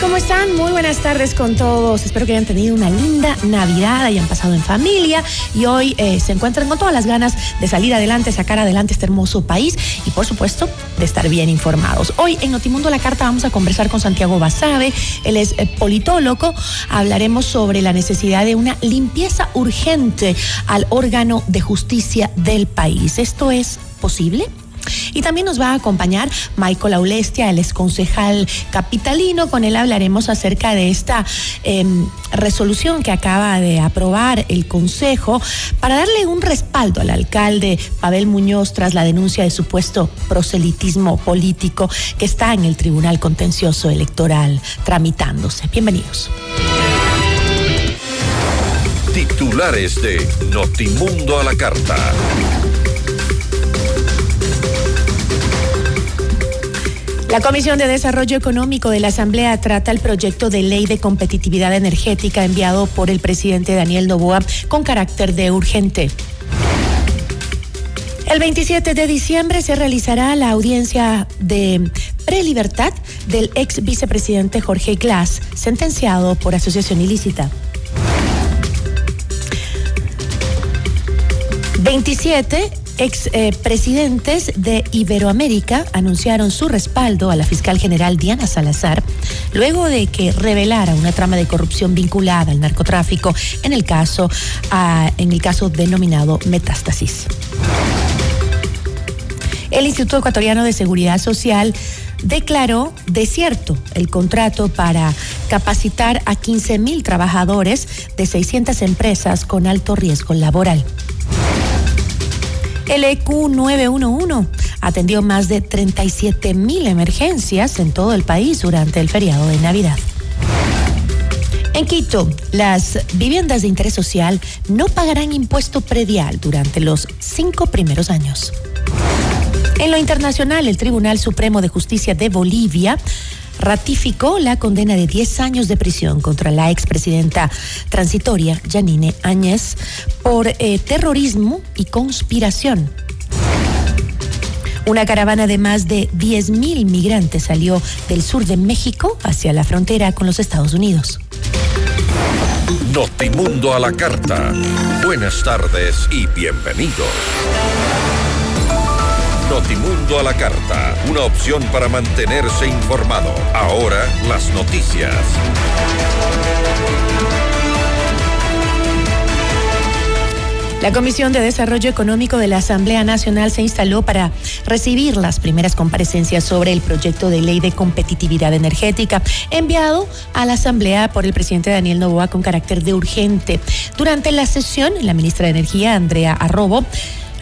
¿Cómo están? Muy buenas tardes con todos. Espero que hayan tenido una linda Navidad, hayan pasado en familia y hoy eh, se encuentren con todas las ganas de salir adelante, sacar adelante este hermoso país y por supuesto de estar bien informados. Hoy en Notimundo La Carta vamos a conversar con Santiago Basabe, él es eh, politólogo, hablaremos sobre la necesidad de una limpieza urgente al órgano de justicia del país. ¿Esto es posible? Y también nos va a acompañar Michael Aulestia, el concejal capitalino. Con él hablaremos acerca de esta em, resolución que acaba de aprobar el Consejo para darle un respaldo al alcalde Pavel Muñoz tras la denuncia de supuesto proselitismo político que está en el Tribunal Contencioso Electoral tramitándose. Bienvenidos. Titulares de Notimundo a la Carta. La Comisión de Desarrollo Económico de la Asamblea trata el proyecto de ley de competitividad energética enviado por el presidente Daniel Novoa con carácter de urgente. El 27 de diciembre se realizará la audiencia de prelibertad del ex vicepresidente Jorge Glass, sentenciado por asociación ilícita. 27 Ex eh, de Iberoamérica anunciaron su respaldo a la fiscal general Diana Salazar luego de que revelara una trama de corrupción vinculada al narcotráfico en el caso, en el caso denominado Metástasis. El Instituto Ecuatoriano de Seguridad Social declaró desierto el contrato para capacitar a 15 mil trabajadores de 600 empresas con alto riesgo laboral. El EQ 911 atendió más de 37 mil emergencias en todo el país durante el feriado de Navidad. En Quito, las viviendas de interés social no pagarán impuesto predial durante los cinco primeros años. En lo internacional, el Tribunal Supremo de Justicia de Bolivia ratificó la condena de 10 años de prisión contra la expresidenta transitoria Janine Áñez por eh, terrorismo y conspiración. Una caravana de más de 10.000 migrantes salió del sur de México hacia la frontera con los Estados Unidos. Notimundo a la carta. Buenas tardes y bienvenidos. Notimundo a la carta, una opción para mantenerse informado. Ahora las noticias. La Comisión de Desarrollo Económico de la Asamblea Nacional se instaló para recibir las primeras comparecencias sobre el proyecto de ley de competitividad energética enviado a la Asamblea por el presidente Daniel Novoa con carácter de urgente. Durante la sesión, la ministra de Energía, Andrea Arrobo,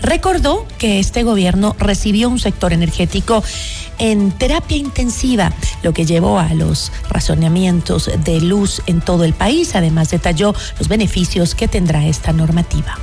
recordó que este gobierno recibió un sector energético en terapia intensiva, lo que llevó a los razonamientos de luz en todo el país. Además, detalló los beneficios que tendrá esta normativa.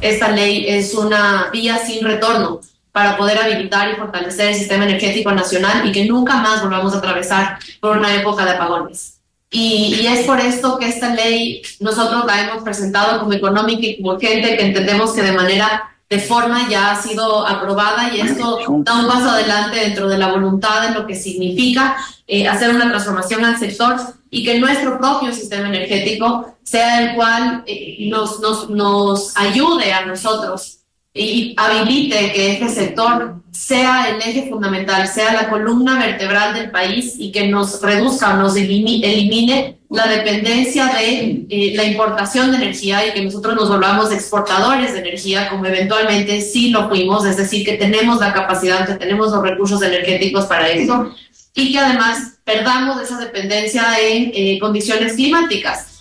Esta ley es una vía sin retorno para poder habilitar y fortalecer el sistema energético nacional y que nunca más volvamos a atravesar por una época de apagones. Y, y, es por esto que esta ley nosotros la hemos presentado como económica y como urgente, que entendemos que de manera de forma ya ha sido aprobada y esto da un paso adelante dentro de la voluntad de lo que significa eh, hacer una transformación al sector y que nuestro propio sistema energético sea el cual eh, nos, nos, nos ayude a nosotros y habilite que este sector sea el eje fundamental, sea la columna vertebral del país y que nos reduzca nos elimine la dependencia de eh, la importación de energía y que nosotros nos volvamos exportadores de energía, como eventualmente sí lo fuimos, es decir, que tenemos la capacidad, que tenemos los recursos energéticos para eso y que además perdamos esa dependencia en eh, condiciones climáticas.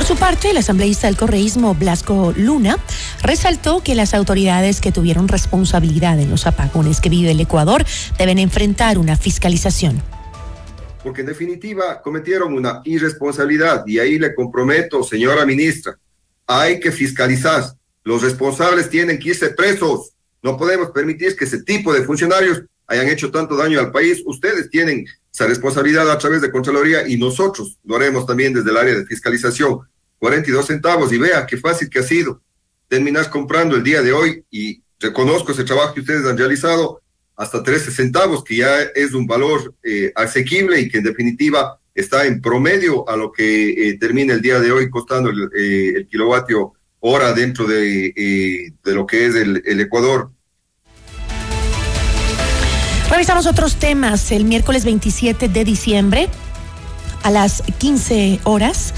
Por su parte, el asambleísta del correísmo Blasco Luna resaltó que las autoridades que tuvieron responsabilidad en los apagones que vive el Ecuador deben enfrentar una fiscalización. Porque en definitiva cometieron una irresponsabilidad y ahí le comprometo, señora ministra, hay que fiscalizar. Los responsables tienen que irse presos. No podemos permitir que ese tipo de funcionarios hayan hecho tanto daño al país. Ustedes tienen esa responsabilidad a través de Contraloría y nosotros lo haremos también desde el área de fiscalización. 42 centavos y vea qué fácil que ha sido terminar comprando el día de hoy y reconozco ese trabajo que ustedes han realizado hasta 13 centavos, que ya es un valor eh, asequible y que en definitiva está en promedio a lo que eh, termina el día de hoy costando el, eh, kilovatio hora dentro de, de, lo que es el, el Ecuador. Revisamos otros temas. El miércoles 27 de diciembre a las 15 horas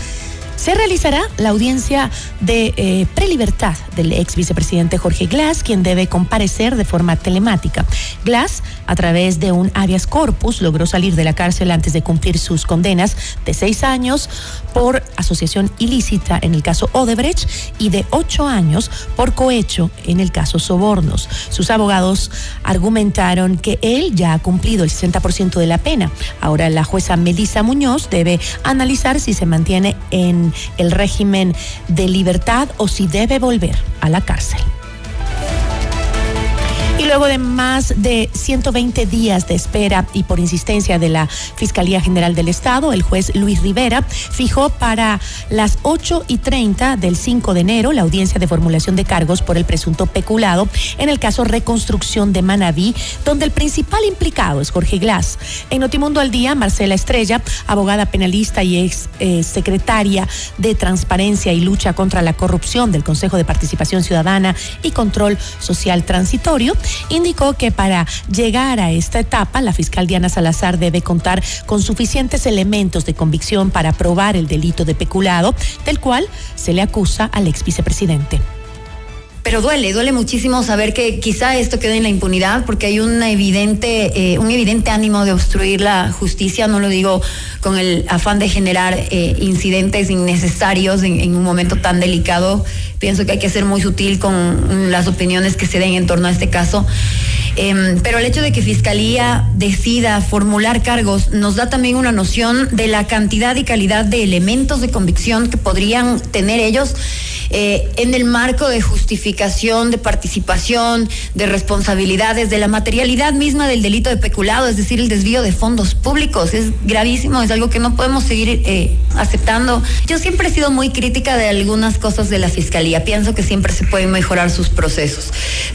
se realizará la audiencia de eh, prelibertad del ex vicepresidente Jorge Glass, quien debe comparecer de forma telemática. Glass, a través de un habeas corpus, logró salir de la cárcel antes de cumplir sus condenas de seis años por asociación ilícita en el caso Odebrecht y de ocho años por cohecho en el caso Sobornos. Sus abogados argumentaron que él ya ha cumplido el 60% de la pena. Ahora la jueza Melissa Muñoz debe analizar si se mantiene en el régimen de libertad o si debe volver a la cárcel. Y luego de más de 120 días de espera y por insistencia de la Fiscalía General del Estado, el juez Luis Rivera fijó para las 8 y 30 del 5 de enero la audiencia de formulación de cargos por el presunto peculado en el caso Reconstrucción de Manabí, donde el principal implicado es Jorge Glass. En Notimundo al Día, Marcela Estrella, abogada penalista y ex eh, secretaria de Transparencia y Lucha contra la Corrupción del Consejo de Participación Ciudadana y Control Social Transitorio, indicó que para llegar a esta etapa, la fiscal Diana Salazar debe contar con suficientes elementos de convicción para probar el delito de peculado, del cual se le acusa al ex vicepresidente. Pero duele, duele muchísimo saber que quizá esto quede en la impunidad porque hay evidente, eh, un evidente ánimo de obstruir la justicia, no lo digo con el afán de generar eh, incidentes innecesarios en, un momento tan delicado. Pienso que hay que ser muy sutil con las opiniones que se den en torno a este caso. Eh, pero el hecho de que Fiscalía decida formular cargos nos da también una noción de la cantidad y calidad de elementos de convicción que podrían tener ellos eh, en el marco de justificación, de participación, de responsabilidades, de la materialidad misma del delito de peculado, es decir, el desvío de fondos públicos. Es gravísimo, es algo que no podemos seguir eh, aceptando. Yo siempre he sido muy crítica de algunas cosas de la Fiscalía. Pienso que siempre se pueden mejorar sus procesos.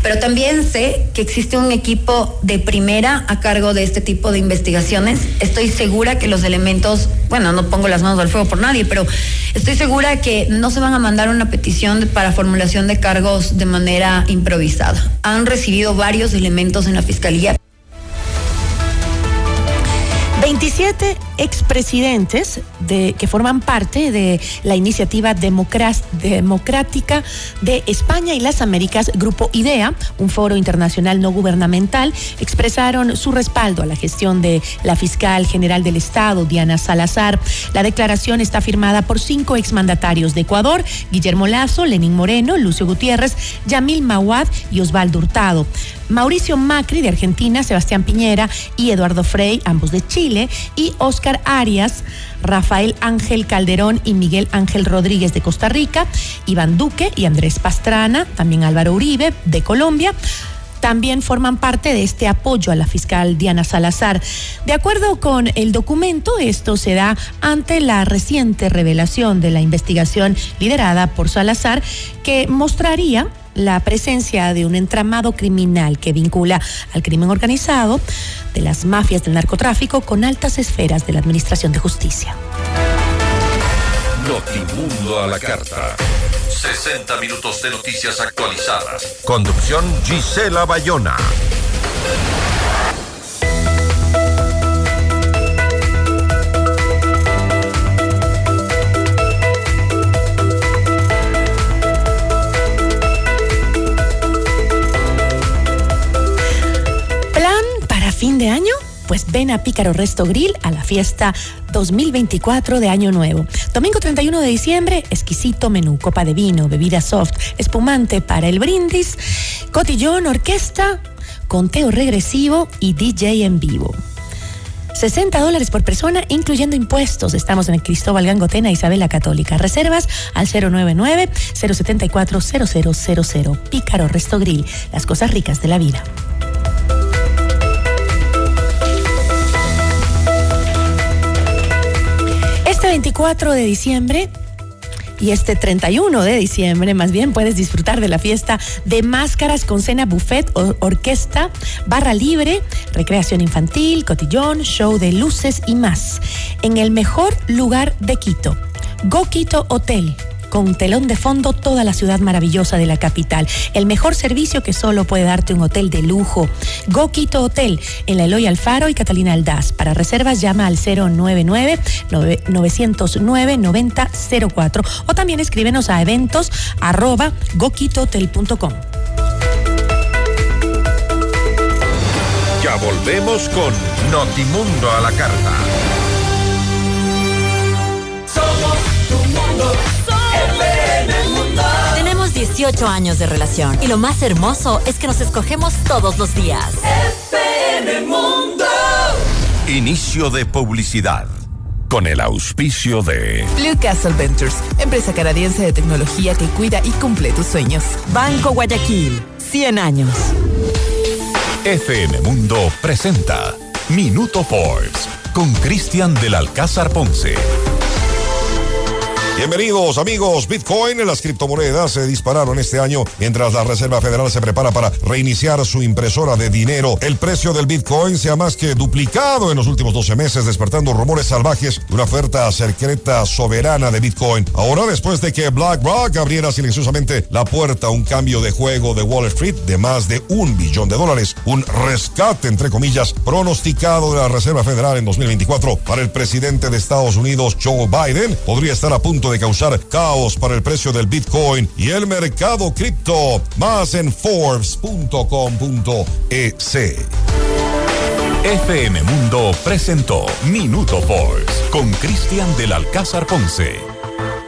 Pero también sé que existe un equipo de primera a cargo de este tipo de investigaciones. Estoy segura que los elementos, bueno, no pongo las manos al fuego por nadie, pero estoy segura que no se van a mandar una petición para formulación de cargos de manera improvisada. Han recibido varios elementos en la Fiscalía 27 expresidentes de, que forman parte de la iniciativa democrática de España y las Américas, Grupo IDEA, un foro internacional no gubernamental, expresaron su respaldo a la gestión de la fiscal general del Estado, Diana Salazar. La declaración está firmada por cinco exmandatarios de Ecuador, Guillermo Lazo, Lenín Moreno, Lucio Gutiérrez, Yamil Mawad y Osvaldo Hurtado. Mauricio Macri de Argentina, Sebastián Piñera y Eduardo Frey, ambos de Chile, y Oscar Arias, Rafael Ángel Calderón y Miguel Ángel Rodríguez de Costa Rica, Iván Duque y Andrés Pastrana, también Álvaro Uribe de Colombia. también forman parte de este apoyo a la fiscal Diana Salazar. De acuerdo con el documento, esto se da ante la reciente revelación de la investigación liderada por Salazar que mostraría la presencia de un entramado criminal que vincula al crimen organizado de las mafias del narcotráfico con altas esferas de la Administración de Justicia. Notimundo a la carta. 60 minutos de noticias actualizadas. Conducción Gisela Bayona. De año? Pues ven a Pícaro Resto Grill a la fiesta 2024 de Año Nuevo. Domingo 31 de diciembre, exquisito menú, copa de vino, bebida soft, espumante para el brindis, cotillón, orquesta, conteo regresivo y DJ en vivo. 60 dólares por persona, incluyendo impuestos. Estamos en el Cristóbal Gangotena, Isabela Católica. Reservas al 099-074-0000. Pícaro Resto Grill, las cosas ricas de la vida. 24 de diciembre y este 31 de diciembre, más bien, puedes disfrutar de la fiesta de máscaras con cena buffet, orquesta, barra libre, recreación infantil, cotillón, show de luces y más. En el mejor lugar de Quito, Go Quito Hotel. Con telón de fondo toda la ciudad maravillosa de la capital. El mejor servicio que solo puede darte un hotel de lujo. Go Quito Hotel en la Eloy Alfaro y Catalina Aldaz. Para reservas llama al 099 909 9004 o también escríbenos a eventos arroba goquitohotel.com. Ya volvemos con Notimundo a la carta. 18 años de relación y lo más hermoso es que nos escogemos todos los días. Inicio de publicidad. Con el auspicio de Blue Castle Ventures, empresa canadiense de tecnología que cuida y cumple tus sueños. Banco Guayaquil, 100 años. FM Mundo presenta Minuto Forbes con Cristian del Alcázar Ponce. Bienvenidos amigos, Bitcoin, las criptomonedas se dispararon este año mientras la Reserva Federal se prepara para reiniciar su impresora de dinero. El precio del Bitcoin se ha más que duplicado en los últimos 12 meses, despertando rumores salvajes de una oferta secreta soberana de Bitcoin. Ahora, después de que BlackRock abriera silenciosamente la puerta a un cambio de juego de Wall Street de más de un billón de dólares, un rescate, entre comillas, pronosticado de la Reserva Federal en 2024 para el presidente de Estados Unidos, Joe Biden, podría estar a punto de causar caos para el precio del Bitcoin y el mercado cripto. Más en Forbes.com.ec. FM Mundo presentó Minuto Forbes con Cristian del Alcázar Ponce.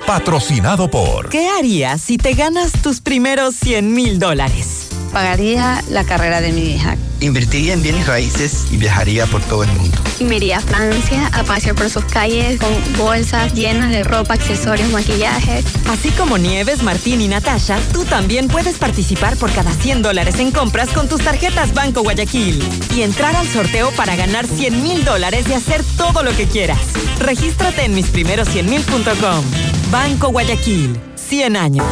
Patrocinado por ¿Qué harías si te ganas tus primeros 100 mil dólares? Pagaría la carrera de mi hija. Invertiría en bienes raíces y viajaría por todo el mundo. Y me iría a Francia a pasear por sus calles con bolsas llenas de ropa, accesorios, maquillaje. Así como Nieves, Martín y Natasha, tú también puedes participar por cada 100 dólares en compras con tus tarjetas Banco Guayaquil y entrar al sorteo para ganar 100 mil dólares y hacer todo lo que quieras. Regístrate en misprimeros100mil.com. Banco Guayaquil, 100 años.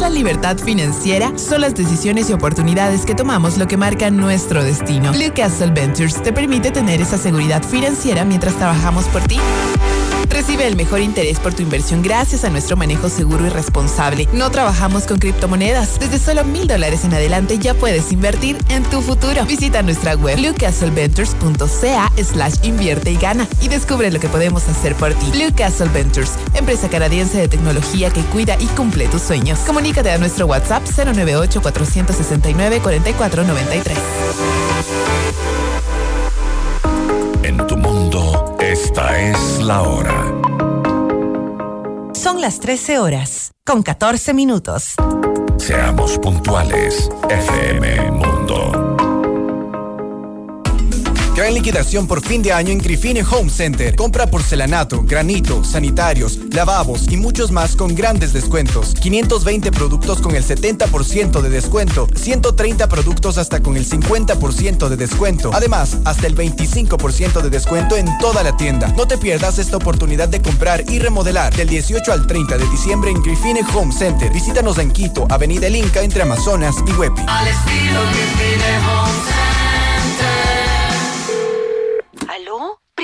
¿Qué es la libertad financiera? Son las decisiones y oportunidades que tomamos lo que marca nuestro destino. Blue Castle Ventures te permite tener esa seguridad financiera mientras trabajamos por ti. Recibe el mejor interés por tu inversión gracias a nuestro manejo seguro y responsable. No trabajamos con criptomonedas. Desde solo mil dólares en adelante ya puedes invertir en tu futuro. Visita nuestra web bluecastleventures.ca slash invierte y gana y descubre lo que podemos hacer por ti. Blue Castle Ventures, empresa canadiense de tecnología que cuida y cumple tus sueños. Comunícate a nuestro WhatsApp 098 469 4493. Esta es la hora. Son las 13 horas, con 14 minutos. Seamos puntuales, FM Mundo. Gran liquidación por fin de año en Grifine Home Center. Compra porcelanato, granito, sanitarios, lavabos y muchos más con grandes descuentos. 520 productos con el 70% de descuento. 130 productos hasta con el 50% de descuento. Además, hasta el 25% de descuento en toda la tienda. No te pierdas esta oportunidad de comprar y remodelar del 18 al 30 de diciembre en Grifine Home Center. Visítanos en Quito, Avenida El Inca entre Amazonas y Huepi. Al estilo Grifine Home Center.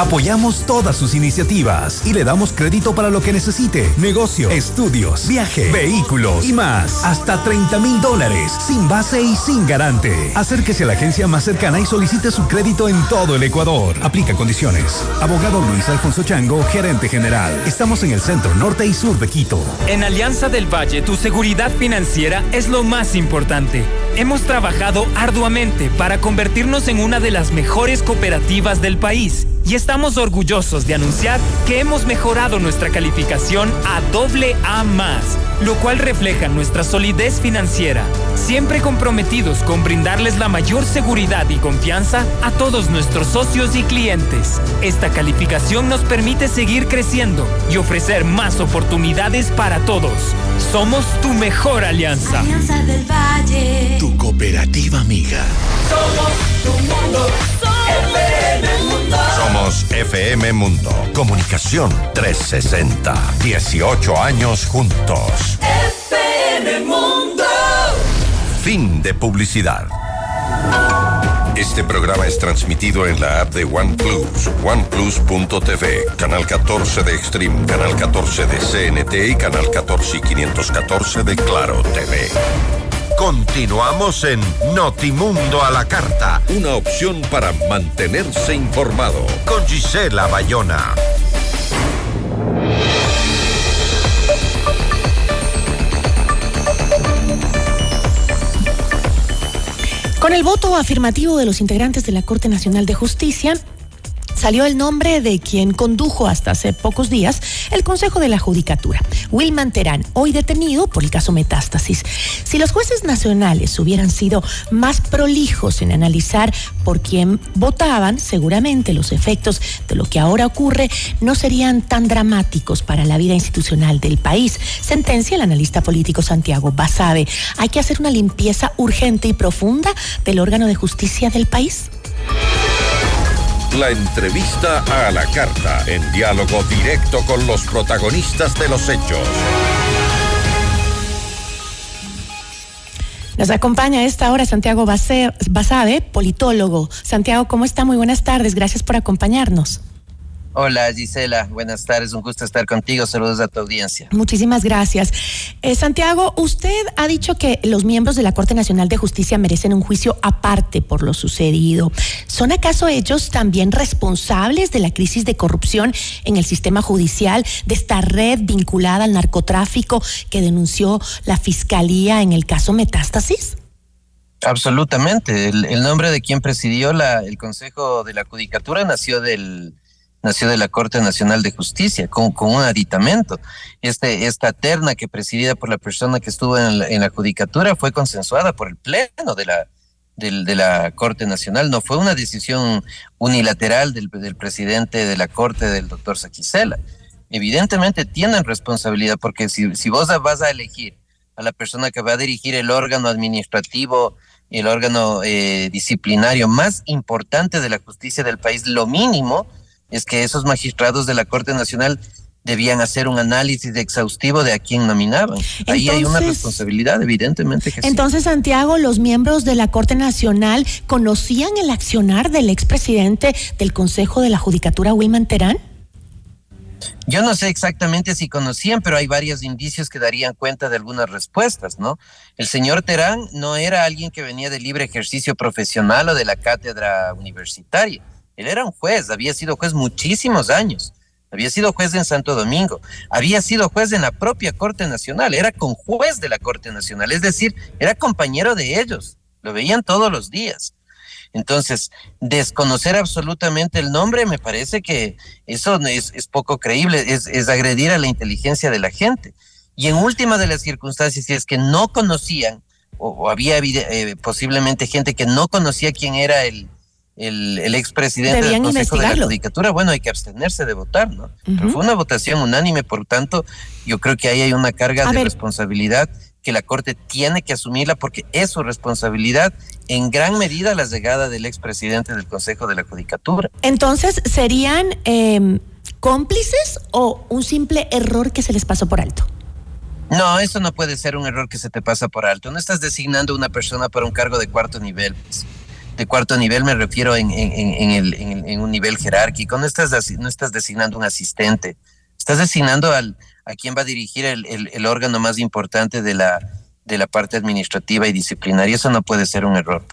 Apoyamos todas sus iniciativas y le damos crédito para lo que necesite. Negocio, estudios, viaje, vehículos y más. Hasta 30 mil dólares, sin base y sin garante. Acérquese a la agencia más cercana y solicite su crédito en todo el Ecuador. Aplica condiciones. Abogado Luis Alfonso Chango, gerente general. Estamos en el centro norte y sur de Quito. En Alianza del Valle, tu seguridad financiera es lo más importante. Hemos trabajado arduamente para convertirnos en una de las mejores cooperativas del país y estamos orgullosos de anunciar que hemos mejorado nuestra calificación a doble A lo cual refleja nuestra solidez financiera, siempre comprometidos con brindarles la mayor seguridad y confianza a todos nuestros socios y clientes. Esta calificación nos permite seguir creciendo y ofrecer más oportunidades para todos. Somos tu mejor alianza. Alianza del Valle. Tu cooperativa amiga. Somos tu Mundo. Somos FM Mundo. Comunicación 360. 18 años juntos. FM Mundo. Fin de publicidad. Este programa es transmitido en la app de OnePlus, oneplus.tv, canal 14 de Extreme, canal 14 de CNT y canal 14 y 514 de Claro TV. Continuamos en Notimundo a la Carta, una opción para mantenerse informado con Gisela Bayona. Con el voto afirmativo de los integrantes de la Corte Nacional de Justicia, salió el nombre de quien condujo hasta hace pocos días el Consejo de la Judicatura, Wilman Terán, hoy detenido por el caso Metástasis. Si los jueces nacionales hubieran sido más prolijos en analizar por quién votaban, seguramente los efectos de lo que ahora ocurre no serían tan dramáticos para la vida institucional del país. Sentencia el analista político Santiago Basabe. Hay que hacer una limpieza urgente y profunda del órgano de justicia del país. La entrevista a la carta, en diálogo directo con los protagonistas de los hechos. Nos acompaña a esta hora Santiago Basabe, politólogo. Santiago, ¿cómo está? Muy buenas tardes. Gracias por acompañarnos. Hola Gisela, buenas tardes, un gusto estar contigo, saludos a tu audiencia. Muchísimas gracias. Eh, Santiago, usted ha dicho que los miembros de la Corte Nacional de Justicia merecen un juicio aparte por lo sucedido. ¿Son acaso ellos también responsables de la crisis de corrupción en el sistema judicial, de esta red vinculada al narcotráfico que denunció la Fiscalía en el caso Metástasis? Absolutamente, el, el nombre de quien presidió la, el Consejo de la Judicatura nació del nació de la Corte Nacional de Justicia con, con un aditamento. Este, esta terna que presidida por la persona que estuvo en la, en Judicatura fue consensuada por el Pleno de la, de la Corte Nacional, no fue una decisión unilateral del, del presidente de la Corte, del doctor Saquicela. Evidentemente tienen responsabilidad porque si, si vos vas a elegir a la persona que va a dirigir el órgano administrativo el órgano eh, disciplinario más importante de la justicia del país, lo mínimo es que esos magistrados de la Corte Nacional debían hacer un análisis exhaustivo de a quién nominaban. Ahí hay una responsabilidad, evidentemente que sí. Entonces, Santiago, los miembros de la Corte Nacional conocían el accionar del expresidente del Consejo de la Judicatura, Wilman Terán. Yo no sé exactamente si conocían, pero hay varios indicios que darían cuenta de algunas respuestas, ¿no? El señor Terán no era alguien que venía de libre ejercicio profesional o de la cátedra universitaria. Él era un juez, había sido juez muchísimos años. Había sido juez en Santo Domingo, había sido juez en la propia Corte Nacional, era conjuez de la Corte Nacional, es decir, era compañero de ellos, lo veían todos los días. Entonces, desconocer absolutamente el nombre me parece que eso es, poco creíble, es, agredir a la inteligencia de la gente. Y en última de las circunstancias, si es que no conocían, o, o había eh, posiblemente gente que no conocía quién era el, el, el expresidente del Consejo de la Judicatura, bueno, hay que abstenerse de votar, ¿no? Uh -huh. Pero fue una votación unánime, por tanto, yo creo que ahí hay una carga a de ver. responsabilidad que la Corte tiene que asumirla porque es su responsabilidad en gran medida la llegada del expresidente del Consejo de la Judicatura. Entonces, ¿serían eh, cómplices o un simple error que se les pasó por alto? No, eso no puede ser un error que se te pasa por alto. No estás designando una persona para un cargo de cuarto nivel. Pues. De cuarto nivel me refiero en, en, en, el, en, un nivel jerárquico. No estás, no estás designando un asistente. Estás designando al, a quién va a dirigir el, el, el, órgano más importante de la, de la parte administrativa y disciplinaria. Eso no puede ser un error.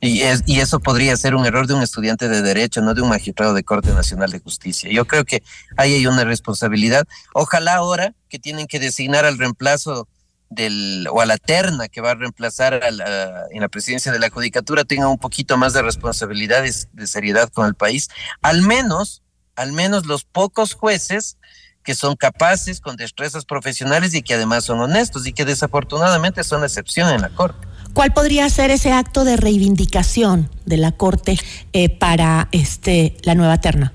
Y, es, y eso podría ser un error de un estudiante de derecho, no de un magistrado de Corte Nacional de Justicia. Yo creo que ahí hay una responsabilidad. Ojalá ahora que tienen que designar al reemplazo del o a la terna que va a reemplazar a la, en la presidencia de la judicatura tenga un poquito más de responsabilidades de seriedad con el país. Al menos, al menos los pocos jueces que son capaces, con destrezas profesionales y que además son honestos y que desafortunadamente son excepción en la Corte. ¿Cuál podría ser ese acto de reivindicación de la Corte eh, para este la nueva terna?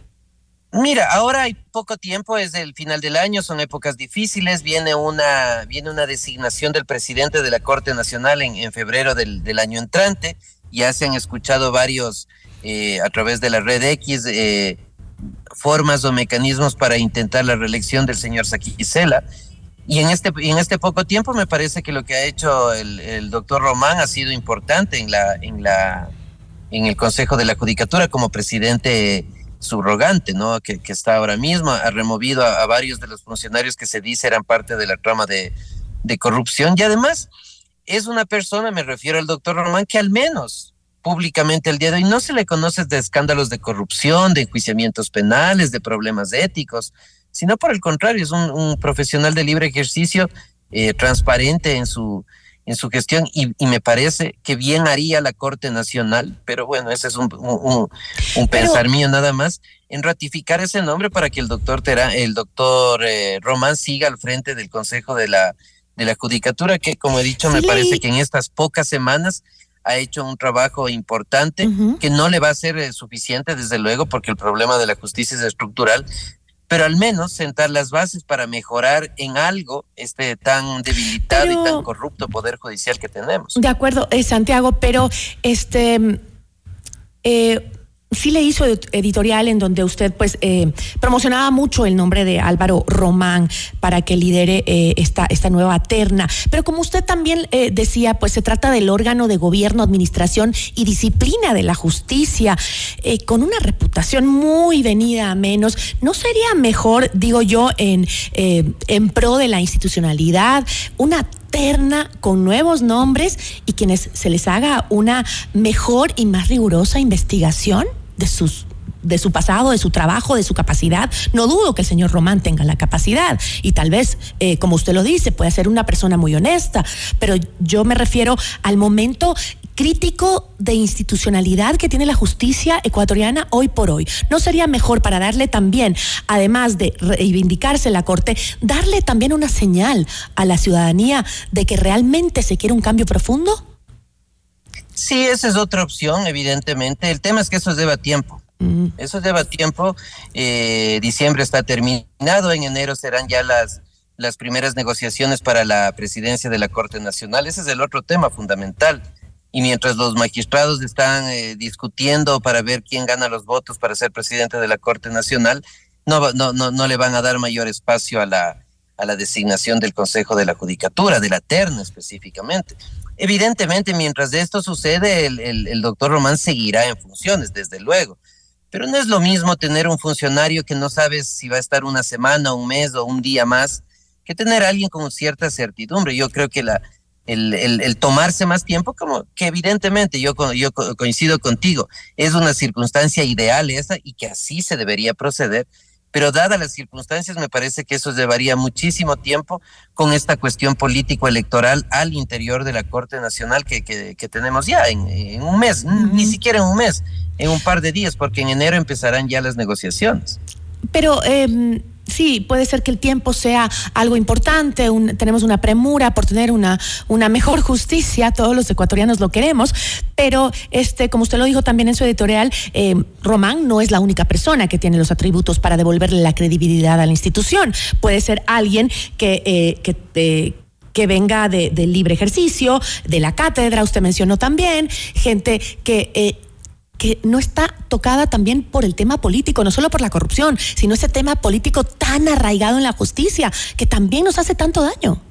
Mira, ahora hay poco tiempo, es el final del año, son épocas difíciles, viene una, viene una designación del presidente de la Corte Nacional en, en febrero del, del, año entrante, ya se han escuchado varios eh, a través de la red X eh, formas o mecanismos para intentar la reelección del señor Saquicela. Y en este, en este poco tiempo me parece que lo que ha hecho el, el doctor Román ha sido importante en, la, en, la, en el Consejo de la Judicatura como presidente subrogante, ¿no? Que, que, está ahora mismo, ha removido a, varios de los funcionarios que se dice eran parte de la trama de, de corrupción y además es una persona, me refiero al doctor Román, que al menos públicamente el día de hoy no se le conoce de escándalos de corrupción, de enjuiciamientos penales, de problemas éticos, sino por el contrario, es un, un profesional de libre ejercicio eh, transparente en su, en su gestión y, y, me parece que bien haría la Corte Nacional, pero bueno, ese es un, un, un pensar pero, mío nada más, en ratificar ese nombre para que el doctor Terán, el doctor eh, Román siga al frente del Consejo de la, de la Judicatura, que como he dicho, sí, me parece que en estas pocas semanas ha hecho un trabajo importante uh -huh. que no le va a ser eh, suficiente, desde luego, porque el problema de la justicia es estructural, pero al menos sentar las bases para mejorar en algo este tan debilitado pero, y tan corrupto poder judicial que tenemos. De acuerdo, eh, Santiago, pero este eh, sí le hizo editorial en donde usted pues eh, promocionaba mucho el nombre de Álvaro Román para que lidere eh, esta, esta nueva terna. Pero como usted también eh, decía, pues se trata del órgano de gobierno, administración y disciplina de la justicia, eh, con una reputación muy venida a menos. ¿No sería mejor, digo yo, en, en pro de la institucionalidad, una terna con nuevos nombres y quienes se les haga una mejor y más rigurosa investigación de sus de su pasado, de su trabajo, de su capacidad. No dudo que el señor Román tenga la capacidad y tal vez, eh, como usted lo dice, puede ser una persona muy honesta, pero yo me refiero al momento crítico de institucionalidad que tiene la justicia ecuatoriana hoy por hoy. ¿No sería mejor para darle también, además de reivindicarse la Corte, darle también una señal a la ciudadanía de que realmente se quiere un cambio profundo? Sí, esa es otra opción, evidentemente. El tema es que eso lleva tiempo. Mm. Eso lleva tiempo. Eh, diciembre está terminado, en enero serán ya las, las primeras negociaciones para la presidencia de la Corte Nacional. Ese es el otro tema fundamental. Y mientras los magistrados están eh, discutiendo para ver quién gana los votos para ser presidente de la Corte Nacional, no, no, no, no le van a dar mayor espacio a la, a la designación del Consejo de la Judicatura, de la terna específicamente. Evidentemente, mientras esto sucede, el, doctor Román seguirá en funciones, desde luego. Pero no es lo mismo tener un funcionario que no sabes si va a estar una semana, un mes o un día más, que tener alguien con cierta certidumbre. Yo creo que el, tomarse más tiempo, como que evidentemente yo, yo coincido contigo, es una circunstancia ideal esa y que así se debería proceder, pero dadas las circunstancias me parece que eso llevaría muchísimo tiempo con esta cuestión político-electoral al interior de la Corte Nacional que, que, que tenemos ya en, en un mes, ni siquiera en un mes, en un par de días, porque en enero empezarán ya las negociaciones. Pero eh, sí, puede ser que el tiempo sea algo importante, tenemos una premura por tener una, una mejor justicia, todos los ecuatorianos lo queremos, pero este, como usted lo dijo también en su editorial, eh, Román no es la única persona que tiene los atributos para devolverle la credibilidad a la institución. Puede ser alguien que, eh, eh, que venga de, libre ejercicio, de la cátedra, usted mencionó también, gente que que no está tocada también por el tema político, no solo por la corrupción, sino ese tema político tan arraigado en la justicia, que también nos hace tanto daño.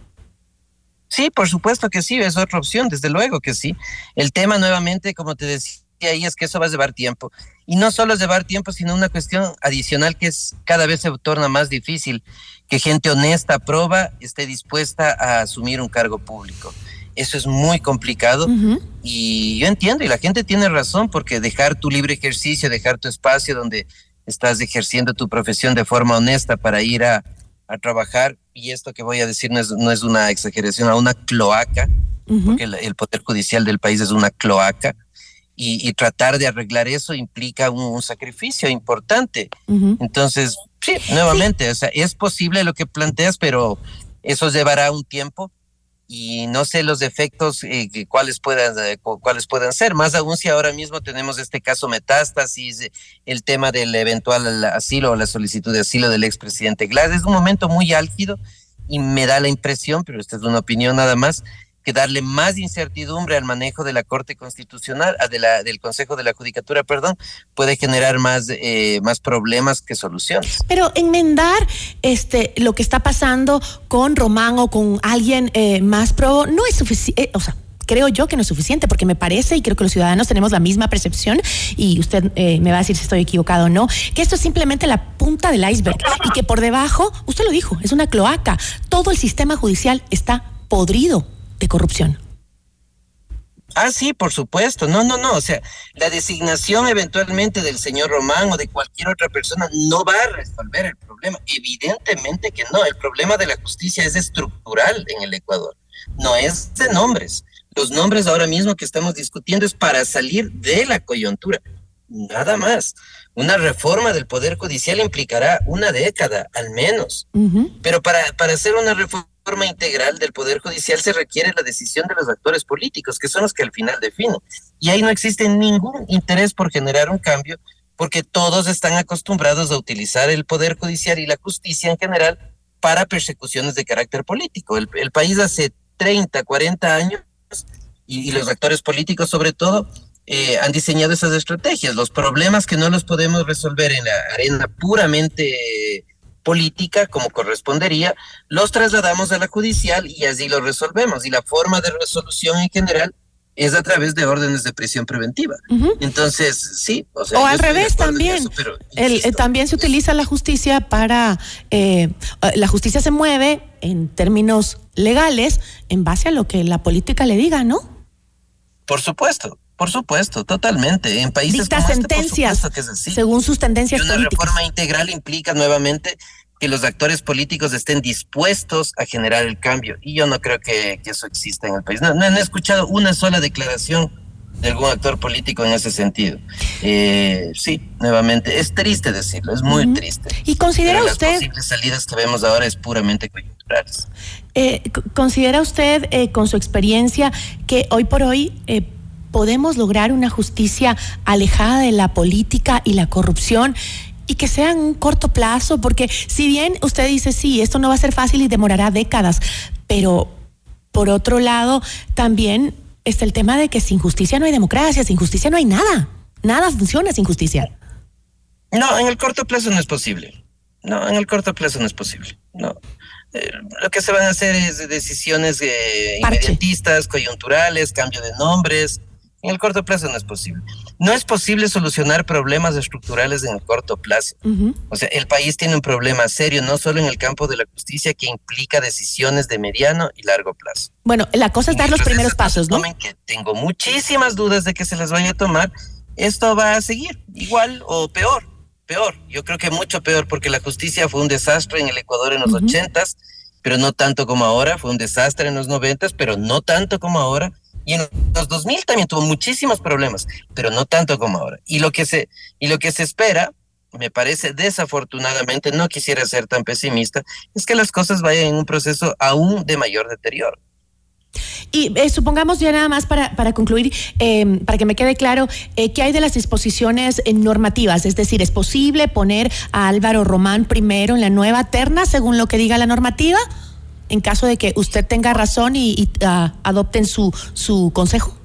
Sí, por supuesto que sí, es otra opción, desde luego que sí. El tema nuevamente, como te decía ahí, es que eso va a llevar tiempo. Y no solo es llevar tiempo, sino una cuestión adicional que es cada vez se torna más difícil, que gente honesta, proba, esté dispuesta a asumir un cargo público. Eso es muy complicado y yo entiendo y la gente tiene razón porque dejar tu libre ejercicio, dejar tu espacio donde estás ejerciendo tu profesión de forma honesta para ir a, a trabajar, y esto que voy a decir no es, no es una exageración, a una cloaca, porque el, el, Poder Judicial del país es una cloaca, y, y tratar de arreglar eso implica un, un sacrificio importante. Entonces, sí, nuevamente, sí. O sea, es posible lo que planteas, pero eso llevará un tiempo y no sé los defectos eh, cuáles puedan eh, cuáles puedan ser. Más aún si ahora mismo tenemos este caso metástasis el tema del eventual asilo o la solicitud de asilo del expresidente Glass. Es un momento muy álgido y me da la impresión pero esta es una opinión nada más que darle más incertidumbre al manejo de la Corte Constitucional, de la, del Consejo de la Judicatura, perdón, puede generar más, eh, más problemas que soluciones. Pero enmendar este, lo que está pasando con Román o con alguien eh, más pro no es suficiente, eh, o sea, creo yo que no es suficiente porque me parece y creo que los ciudadanos tenemos la misma percepción y usted eh, me va a decir si estoy equivocado o no, que esto es simplemente la punta del iceberg y que por debajo, usted lo dijo, es una cloaca, todo el sistema judicial está podrido de corrupción. Ah, sí, por supuesto. No, no, no. O sea, la designación eventualmente del señor Román o de cualquier otra persona no va a resolver el problema. Evidentemente que no. El problema de la justicia es estructural en el Ecuador. No es de nombres. Los nombres ahora mismo que estamos discutiendo es para salir de la coyuntura. Nada más. Una reforma del Poder Judicial implicará una década, al menos. Uh -huh. Pero para, para hacer una reforma forma integral del Poder Judicial se requiere la decisión de los actores políticos, que son los que al final definen. Y ahí no existe ningún interés por generar un cambio, porque todos están acostumbrados a utilizar el Poder Judicial y la justicia en general para persecuciones de carácter político. El, el país hace 30, 40 años, y, y los actores políticos sobre todo, eh, han diseñado esas estrategias. Los problemas que no los podemos resolver en la arena puramente política como correspondería, los trasladamos a la judicial y así lo resolvemos. Y la forma de resolución en general es a través de órdenes de prisión preventiva. Uh -huh. Entonces, sí. O, sea, o al revés también. Eso, pero, El, eh, también se utiliza la justicia para... Eh, la justicia se mueve en términos legales en base a lo que la política le diga, ¿no? Por supuesto, por supuesto, totalmente. En países Dicta como sentencias este, por supuesto que es así. según sus tendencias y una políticas. reforma integral implica nuevamente que los actores políticos estén dispuestos a generar el cambio. Y yo no creo que, que eso exista en el país. No, no, no, he escuchado una sola declaración de algún actor político en ese sentido. Eh, sí, nuevamente, es triste decirlo, es muy uh -huh. triste. ¿Y considera Pero usted... Las posibles salidas que vemos ahora es puramente coyunturales. Eh, ¿Considera usted, eh, con su experiencia, que hoy por hoy eh, podemos lograr una justicia alejada de la política y la corrupción y que sea en un corto plazo, porque si bien usted dice, sí, esto no va a ser fácil y demorará décadas, pero por otro lado, también está el tema de que sin justicia no hay democracia, sin justicia no hay nada, nada funciona sin justicia. No, en el corto plazo no es posible. No, en el corto plazo no es posible. No. Eh, lo que se van a hacer es decisiones eh, inmediatistas, coyunturales, cambio de nombres, en el corto plazo no es posible. No es posible solucionar problemas estructurales en el corto plazo. Uh -huh. O sea, el país tiene un problema serio, no solo en el campo de la justicia, que implica decisiones de mediano y largo plazo. Bueno, la cosa es dar los primeros pasos, ¿no? Que tengo muchísimas dudas de que se las vaya a tomar. Esto va a seguir igual o peor. peor, yo creo que mucho peor, porque la justicia fue un desastre en el Ecuador en los ochentas, pero no tanto como ahora, fue un desastre en los noventas, pero no tanto como ahora. Y en los 2000 también tuvo muchísimos problemas, pero no tanto como ahora. Y lo que se, y lo que se espera, me parece desafortunadamente, no quisiera ser tan pesimista, es que las cosas vayan en un proceso aún de mayor deterioro. Y eh, supongamos ya nada más para, para concluir, eh, para que me quede claro, eh, ¿qué hay de las disposiciones eh, normativas? Es decir, ¿es posible poner a Álvaro Román primero en la nueva terna según lo que diga la normativa? En caso de que usted tenga razón y, y, ah, adopten su, su consejo.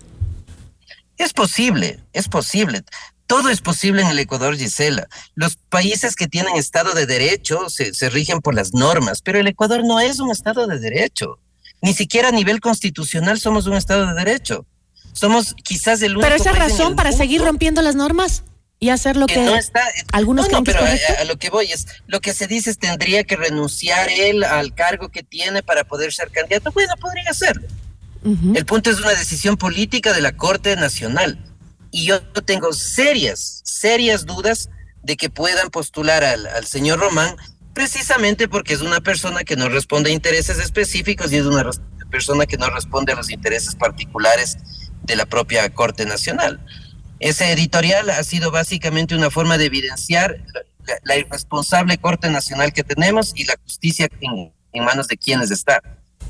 Es posible, es posible. Todo es posible en el Ecuador, Gisela. Los países que tienen Estado de Derecho se, se rigen por las normas, pero el Ecuador no es un Estado de Derecho. Ni siquiera a nivel constitucional somos un Estado de Derecho. Somos quizás el único. Pero esa país en razón el para mundo seguir rompiendo las normas y hacer lo que, que no está. algunos no, no, creen que es pero correcto. a, a lo que voy es lo que se dice es tendría que renunciar él al cargo que tiene para poder ser candidato. Bueno, podría hacerlo. Ujú. El punto es una decisión política de la Corte Nacional. Y yo tengo serias, serias dudas de que puedan postular al, al señor Román, precisamente porque es una persona que no responde a intereses específicos y es una persona que no responde a los intereses particulares de la propia Corte Nacional. Ese editorial ha sido básicamente una forma de evidenciar la, la irresponsable Corte Nacional que tenemos y la justicia en, en manos de quienes está.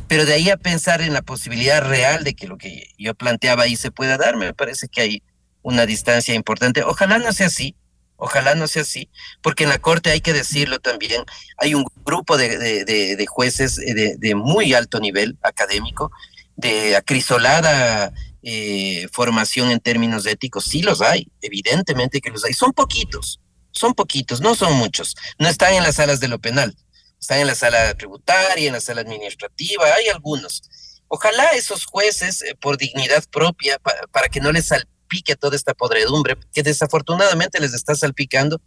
Pero de ahí a pensar en la posibilidad real de que lo que yo planteaba ahí se pueda dar, me parece que hay una distancia importante. Ojalá no sea así, ojalá no sea así, porque en la Corte hay que decirlo también, hay un grupo de, de- de- de jueces eh, de, de muy alto nivel académico, de acrisolada eh, formación en términos éticos, sí los hay, evidentemente que los hay, son poquitos, son poquitos, no son muchos, no están en las salas de lo penal, están en la sala tributaria, en la sala administrativa, hay algunos. Ojalá esos jueces, eh, por dignidad propia, pa- para que no les salpique toda esta podredumbre, que desafortunadamente les está salpicando,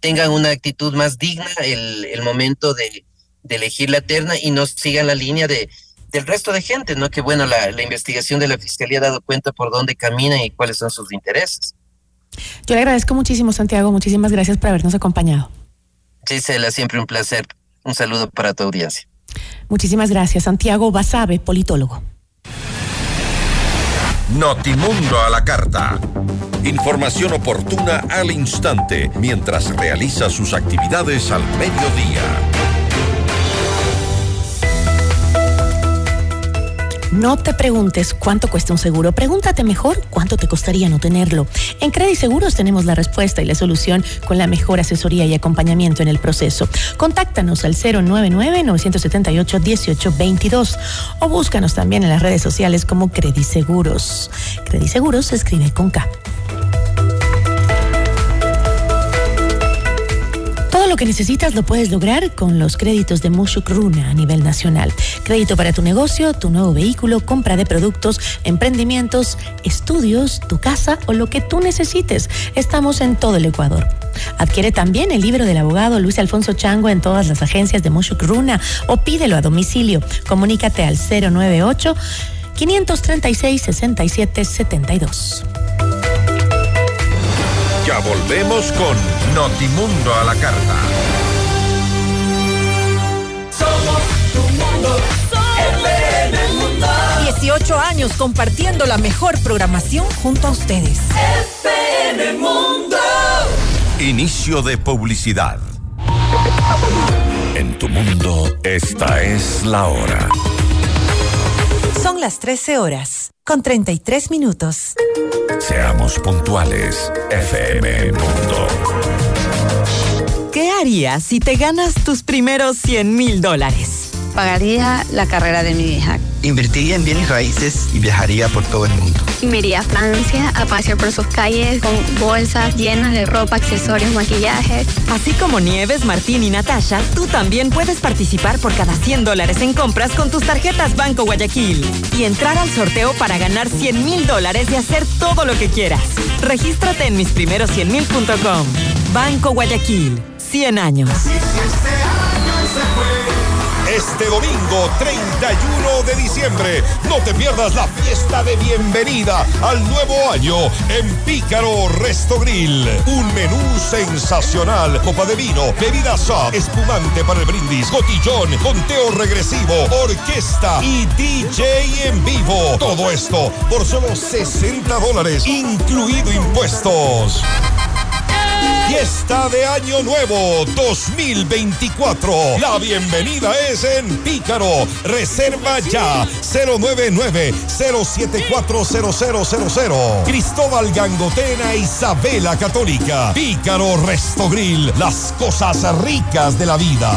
tengan una actitud más digna el, el momento de, de elegir la terna y no sigan la línea de del resto de gente, ¿no? Que bueno, la, la investigación de la fiscalía ha dado cuenta por dónde caminan y cuáles son sus intereses. Yo le agradezco muchísimo, Santiago. Muchísimas gracias por habernos acompañado. Gisela, siempre un placer. Un saludo para tu audiencia. Muchísimas gracias, Santiago Basabe, politólogo. Notimundo a la carta. Información oportuna al instante mientras realiza sus actividades al mediodía. No te preguntes cuánto cuesta un seguro, pregúntate mejor cuánto te costaría no tenerlo. En Credit Seguros tenemos la respuesta y la solución con la mejor asesoría y acompañamiento en el proceso. Contáctanos al 099-978-1822 o búscanos también en las redes sociales como Credit Seguros. Credit Seguros se escribe con K. lo que necesitas lo puedes lograr con los créditos de Mushuk Runa a nivel nacional. Crédito para tu negocio, tu nuevo vehículo, compra de productos, emprendimientos, estudios, tu casa o lo que tú necesites. Estamos en todo el Ecuador. Adquiere también el libro del abogado Luis Alfonso Chango en todas las agencias de Mushuk Runa o pídelo a domicilio. Comunícate al 098 536 67 72. Ya volvemos con Notimundo a la carta. Somos tu mundo, FM Mundo. 18 años compartiendo la mejor programación junto a ustedes. FM Mundo. Inicio de publicidad. En tu mundo, esta es la hora. Son las 13 horas con 33 minutos. Seamos puntuales, FM Mundo. ¿Qué harías si te ganas tus primeros 100 mil dólares? Pagaría la carrera de mi hija. Invertiría en bienes raíces y viajaría por todo el mundo. Y me iría a Francia a pasear por sus calles con bolsas llenas de ropa, accesorios, maquillaje. Así como Nieves, Martín y Natasha, tú también puedes participar por cada 100 dólares en compras con tus tarjetas Banco Guayaquil y entrar al sorteo para ganar 100 mil dólares y hacer todo lo que quieras. Regístrate en misprimeros100mil.com. Banco Guayaquil, 100 años. este año se fue, Este domingo 31 de diciembre, no te pierdas la fiesta de bienvenida al nuevo año en Pícaro Resto Grill. Un menú sensacional, copa de vino, bebida soft, espumante para el brindis, cotillón, conteo regresivo, orquesta y DJ en vivo. Todo esto por solo 60 dólares, incluido impuestos. Fiesta de Año Nuevo 2024. La bienvenida es en Pícaro. Reserva ya 099-0740000. Cristóbal Gangotena, Isabela Católica. Pícaro Resto Grill. Las cosas ricas de la vida.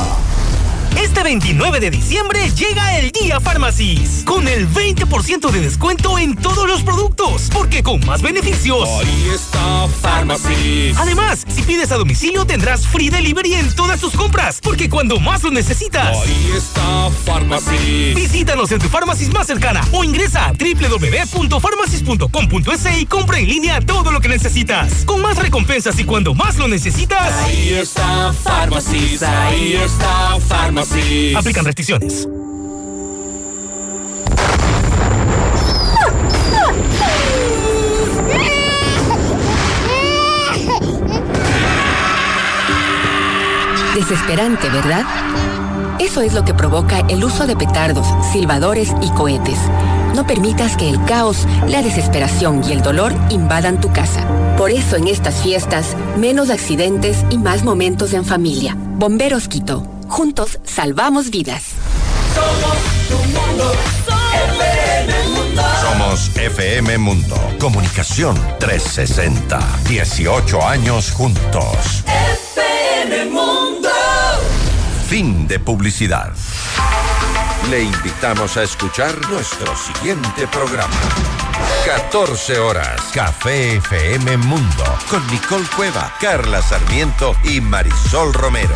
Este 29 de diciembre llega el Día Farmacis con el 20% de descuento en todos los productos, porque con más beneficios. Ahí está Farmacis. Además, si pides a domicilio tendrás free delivery en todas tus compras, porque cuando más lo necesitas. Ahí está Farmacis. Visítanos en tu Farmacis más cercana o ingresa a www.farmacis.com.es y compra en línea todo lo que necesitas. Con más recompensas y cuando más lo necesitas. Ahí está Farmacis. Ahí está Aplican restricciones. Desesperante, ¿verdad? Eso es lo que provoca el uso de petardos, silbadores y cohetes. No permitas que el caos, la desesperación y el dolor invadan tu casa. Por eso en estas fiestas, menos accidentes y más momentos en familia. Bomberos Quito. Juntos salvamos vidas. Somos tu mundo, FM Mundo. Somos FM Mundo. Comunicación 360. 18 años juntos. FM Mundo. Fin de publicidad. Le invitamos a escuchar nuestro siguiente programa. 14 horas. Café FM Mundo. Con Nicole Cueva, Carla Sarmiento y Marisol Romero.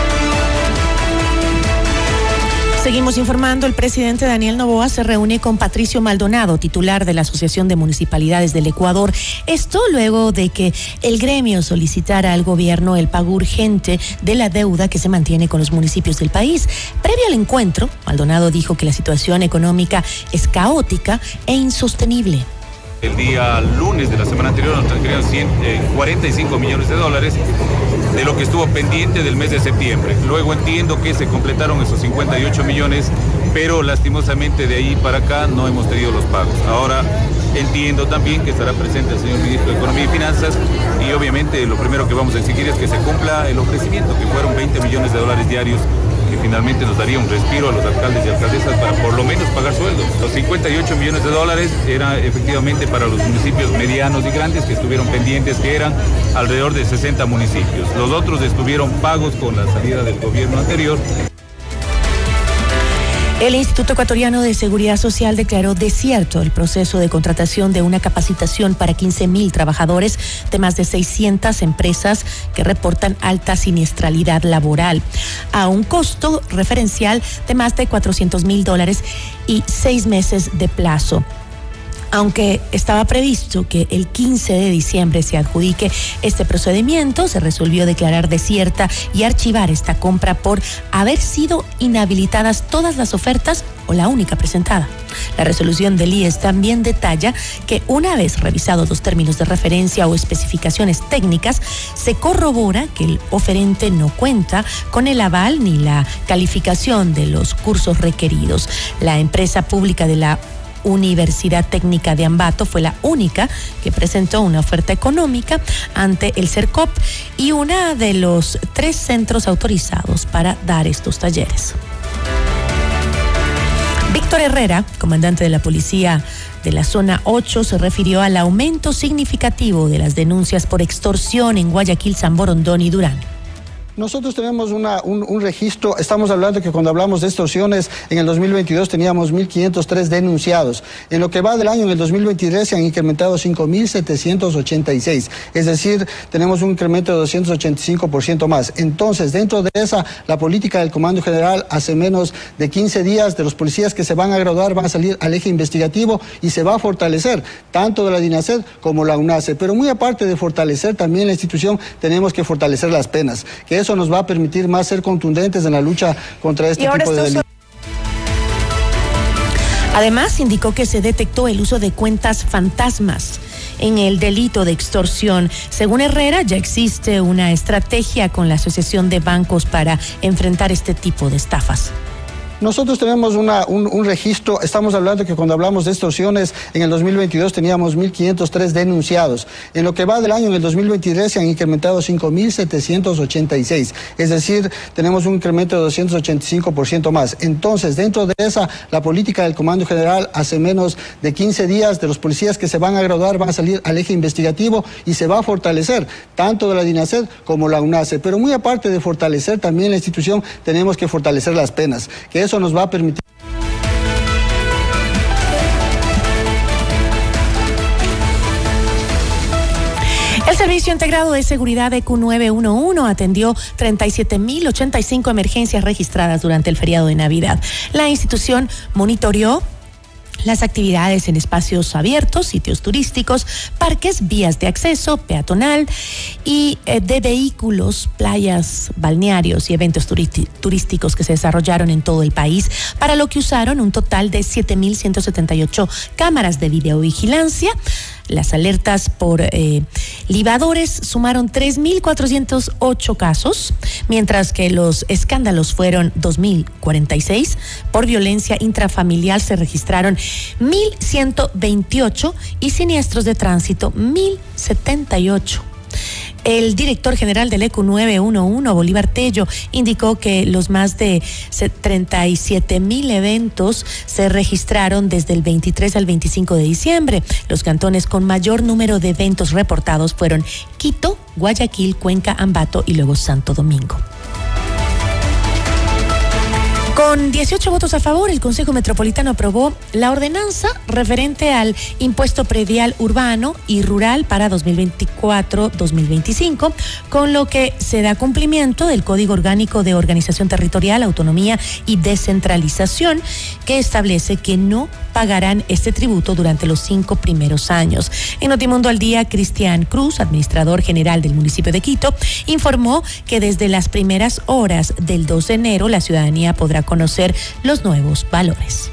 Seguimos informando, el presidente Daniel Novoa se reúne con Patricio Maldonado, titular de la Asociación de Municipalidades del Ecuador. Esto luego de que el gremio solicitara al gobierno el pago urgente de la deuda que se mantiene con los municipios del país. Previo al encuentro, Maldonado dijo que la situación económica es caótica e insostenible. El día lunes de la semana anterior nos transfirieron 100, eh, 45 millones de dólares de lo que estuvo pendiente del mes de septiembre. Luego entiendo que se completaron esos 58 millones, pero lastimosamente de ahí para acá no hemos tenido los pagos. Ahora entiendo también que estará presente el señor ministro de Economía y Finanzas y obviamente lo primero que vamos a exigir es que se cumpla el ofrecimiento, que fueron 20 millones de dólares diarios finalmente nos daría un respiro a los alcaldes y alcaldesas para por lo menos pagar sueldos. Los 58 millones de dólares era efectivamente para los municipios medianos y grandes que estuvieron pendientes, que eran alrededor de 60 municipios. Los otros estuvieron pagos con la salida del gobierno anterior. El Instituto Ecuatoriano de Seguridad Social declaró desierto el proceso de contratación de una capacitación para 15 mil trabajadores de más de 600 empresas que reportan alta siniestralidad laboral, a un costo referencial de más de 400 mil dólares y seis meses de plazo aunque estaba previsto que el 15 de diciembre se adjudique este procedimiento, se resolvió declarar desierta y archivar esta compra por haber sido inhabilitadas todas las ofertas o la única presentada. La resolución del IES también detalla que una vez revisados los términos de referencia o especificaciones técnicas, se corrobora que el oferente no cuenta con el aval ni la calificación de los cursos requeridos. La empresa pública de la Universidad Técnica de Ambato fue la única que presentó una oferta económica ante el CERCOP y una de los tres centros autorizados para dar estos talleres. Víctor Herrera, comandante de la policía de la zona 8, se refirió al aumento significativo de las denuncias por extorsión en Guayaquil, San Borondón y Durán. Nosotros tenemos una, un, registro, estamos hablando que cuando hablamos de extorsiones, en el 2022 teníamos 1.503 denunciados. En lo que va del año, en el 2023 se han incrementado 5.786. Es decir, tenemos un incremento de 285% más. Entonces, dentro de esa, la política del Comando General hace menos de 15 días de los policías que se van a graduar van a salir al eje investigativo y se va a fortalecer tanto de la DINASED como la UNACE. Pero muy aparte de fortalecer también la institución, tenemos que fortalecer las penas. Eso nos va a permitir más ser contundentes en la lucha contra este tipo de delitos. Además, indicó que se detectó el uso de cuentas fantasmas en el delito de extorsión. Según Herrera, ya existe una estrategia con la Asociación de Bancos para enfrentar este tipo de estafas. Nosotros tenemos una, un, registro, estamos hablando que cuando hablamos de extorsiones, en el 2022 teníamos 1.503 denunciados. En lo que va del año, en el 2023 se han incrementado 5.786. Es decir, tenemos un incremento de 285% más. Entonces, dentro de esa, la política del Comando General hace menos de 15 días de los policías que se van a graduar van a salir al eje investigativo y se va a fortalecer tanto de la DINASED como la UNACE. Pero muy aparte de fortalecer también la institución, tenemos que fortalecer las penas. Que eso nos va a permitir. El Servicio Integrado de Seguridad de Q911 atendió 37.085 emergencias registradas durante el feriado de Navidad. La institución monitoreó las actividades en espacios abiertos, sitios turísticos, parques, vías de acceso peatonal y eh, de vehículos, playas, balnearios y eventos turísticos que se desarrollaron en todo el país, para lo que usaron un total de 7.178 cámaras de videovigilancia. Las alertas por eh, libadores sumaron 3.408 casos, mientras que los escándalos fueron 2.046. Por violencia intrafamiliar se registraron 1.128 y siniestros de tránsito 1.078. El director general del ECU 911, Bolívar Tello, indicó que los más de 37 mil eventos se registraron desde el 23 al 25 de diciembre. Los cantones con mayor número de eventos reportados fueron Quito, Guayaquil, Cuenca, Ambato y luego Santo Domingo. Con 18 votos a favor, el Consejo Metropolitano aprobó la ordenanza referente al impuesto predial urbano y rural para 2024-2025, con lo que se da cumplimiento del Código Orgánico de Organización Territorial, Autonomía y Descentralización, que establece que no pagarán este tributo durante los cinco primeros años. En Notimundo al Día, Cristian Cruz, administrador general del municipio de Quito, informó que desde las primeras horas del 2 de enero la ciudadanía podrá conocer los nuevos valores.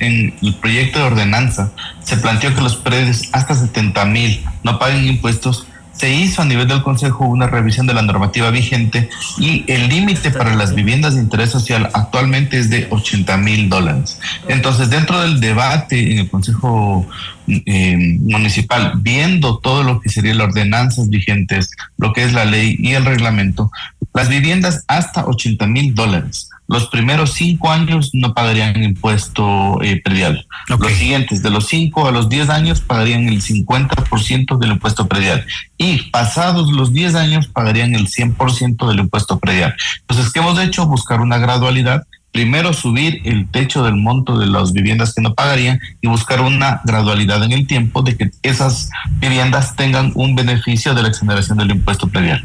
En el proyecto de ordenanza se planteó que los predios hasta 70 mil no paguen impuestos se hizo a nivel del Consejo una revisión de la normativa vigente y el límite para las viviendas de interés social actualmente es de 80 mil dólares. Entonces, dentro del debate en el Consejo eh, Municipal, viendo todo lo que serían las ordenanzas vigentes, lo que es la ley y el reglamento, las viviendas hasta 80 mil dólares los primeros cinco años no pagarían impuesto eh, predial. Los siguientes, de los cinco a los diez años, pagarían el 50% del impuesto predial. Y pasados los diez años, pagarían el 100% del impuesto predial. Entonces, ¿qué hemos hecho? Buscar una gradualidad. Primero subir el techo del monto de las viviendas que no pagarían y buscar una gradualidad en el tiempo de que esas viviendas tengan un beneficio de la exoneración del impuesto predial.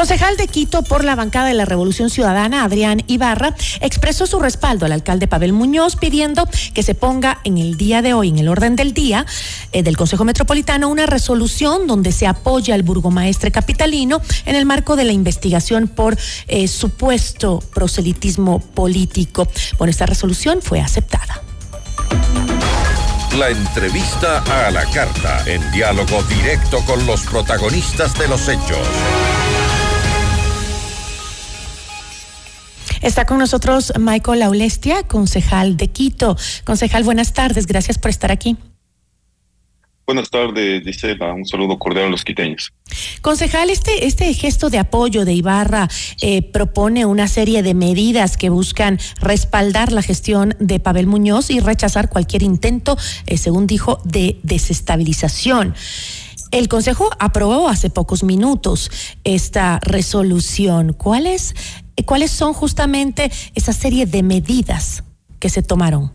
Concejal de Quito por la bancada de la Revolución Ciudadana, Adrián Ibarra, expresó su respaldo al alcalde Pavel Muñoz pidiendo que se ponga en el día de hoy, en el orden del día eh, del Consejo Metropolitano, una resolución donde se apoya al burgomaestre capitalino en el marco de la investigación por eh, supuesto proselitismo político. Bueno, esta resolución fue aceptada. La entrevista a la carta, en diálogo directo con los protagonistas de los hechos. Está con nosotros Michael Aulestia, concejal de Quito. Concejal, buenas tardes. Gracias por estar aquí. Buenas tardes, Gisela. Un saludo cordial a los quiteños. Concejal, este, este gesto de apoyo de Ibarra eh, propone una serie de medidas que buscan respaldar la gestión de Pavel Muñoz y rechazar cualquier intento, eh, según dijo, de desestabilización. El Consejo aprobó hace pocos minutos esta resolución. ¿Cuáles, ¿Cuáles son justamente esa serie de medidas que se tomaron?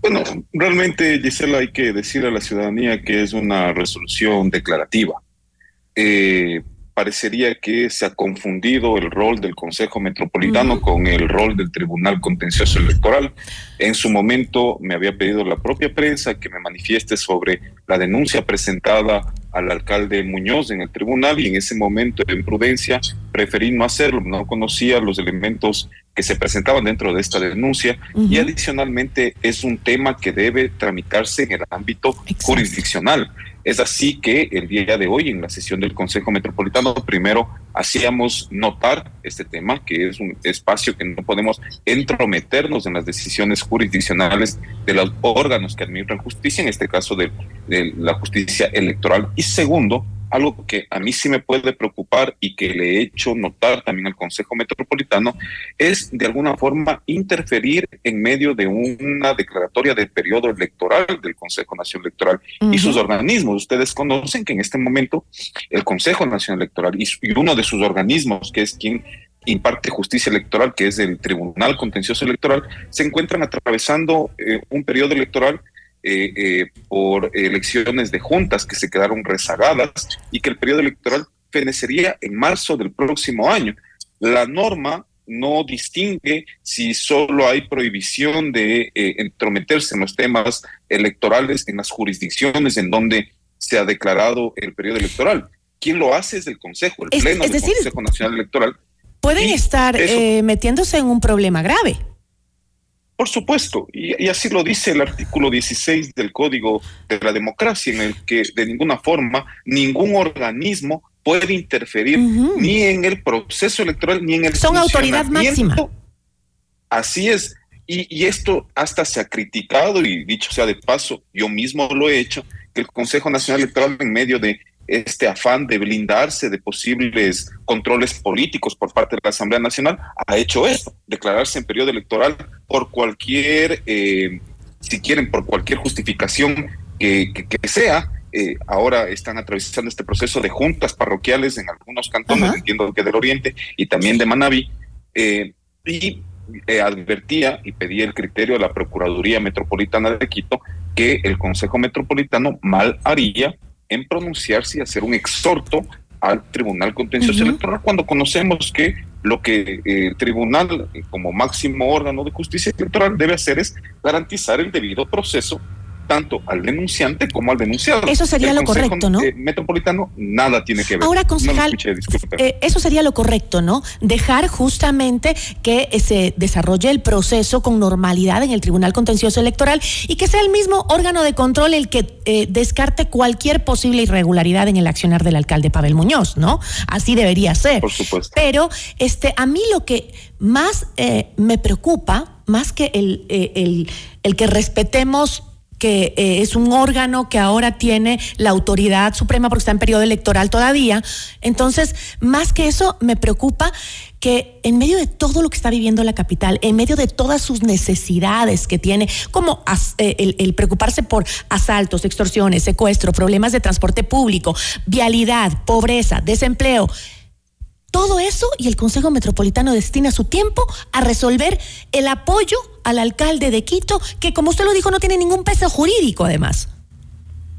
Bueno, realmente, Gisela, hay que decir a la ciudadanía que es una resolución declarativa. Eh, parecería que se ha confundido el rol del Consejo Metropolitano con el rol del Tribunal Contencioso Electoral. En su momento me había pedido la propia prensa que me manifieste sobre la denuncia presentada al alcalde Muñoz en el tribunal y en ese momento, en prudencia, preferí no hacerlo, no conocía los elementos que se presentaban dentro de esta denuncia. Y adicionalmente es un tema que debe tramitarse en el ámbito jurisdiccional. Es así que el día de hoy en la sesión del Consejo Metropolitano primero hacíamos notar este tema, que es un espacio que no podemos entrometernos en las decisiones jurisdiccionales de los órganos que administran justicia, en este caso de, de la justicia electoral. Y segundo, algo que a mí sí me puede preocupar y que le he hecho notar también al Consejo Metropolitano es de alguna forma interferir en medio de una declaratoria del periodo electoral del Consejo Nacional Electoral y sus organismos. Ustedes conocen que en este momento el Consejo Nacional Electoral y, uno de sus organismos, que es quien imparte justicia electoral, que es el Tribunal Contencioso Electoral, se encuentran atravesando eh, un periodo electoral eh, eh, por elecciones de juntas que se quedaron rezagadas y que el periodo electoral fenecería en marzo del próximo año. La norma no distingue si solo hay prohibición de eh, entrometerse en los temas electorales en las jurisdicciones en donde se ha declarado el periodo electoral. ¿Quién lo hace es el Consejo, el Pleno del Consejo Nacional Electoral. Pueden estar metiéndose en un problema grave. Por supuesto, y, así lo dice el artículo 16 del Código de la Democracia, en el que de ninguna forma ningún organismo puede interferir ni en el proceso electoral ni en el Son autoridad máxima. Así es. Y, y, esto hasta se ha criticado, y dicho sea de paso, yo mismo lo he hecho, que el Consejo Nacional Electoral en medio de este afán de blindarse de posibles controles políticos por parte de la Asamblea Nacional, ha hecho esto, declararse en periodo electoral por cualquier, eh, si quieren, por cualquier justificación que, sea. Eh, ahora están atravesando este proceso de juntas parroquiales en algunos cantones, entiendo que del Oriente y también de Manabí, eh, y advertía y pedía el criterio a la Procuraduría Metropolitana de Quito que el Consejo Metropolitano mal haría en pronunciarse y hacer un exhorto al Tribunal Contencioso Electoral cuando conocemos que lo que eh, el tribunal como máximo órgano de justicia electoral debe hacer es garantizar el debido proceso tanto al denunciante como al denunciado. Eso sería lo correcto, ¿no? Metropolitano nada tiene que ver. Ahora, concejal, eh, eso sería lo correcto, ¿no? Dejar justamente que se desarrolle el proceso con normalidad en el Tribunal Contencioso Electoral y que sea el mismo órgano de control el que eh, descarte cualquier posible irregularidad en el accionar del alcalde Pavel Muñoz, ¿no? Así debería ser. Por supuesto. Pero este, a mí lo que más eh, me preocupa, más que el, el, el que respetemos que eh, es un órgano que ahora tiene la autoridad suprema porque está en periodo electoral todavía. Entonces, más que eso, me preocupa que en medio de todo lo que está viviendo la capital, en medio de todas sus necesidades que tiene, como eh, el, el, preocuparse por asaltos, extorsiones, secuestro, problemas de transporte público, vialidad, pobreza, desempleo, todo eso y el Consejo Metropolitano destina su tiempo a resolver el apoyo al alcalde de Quito, que como usted lo dijo, no tiene ningún peso jurídico además.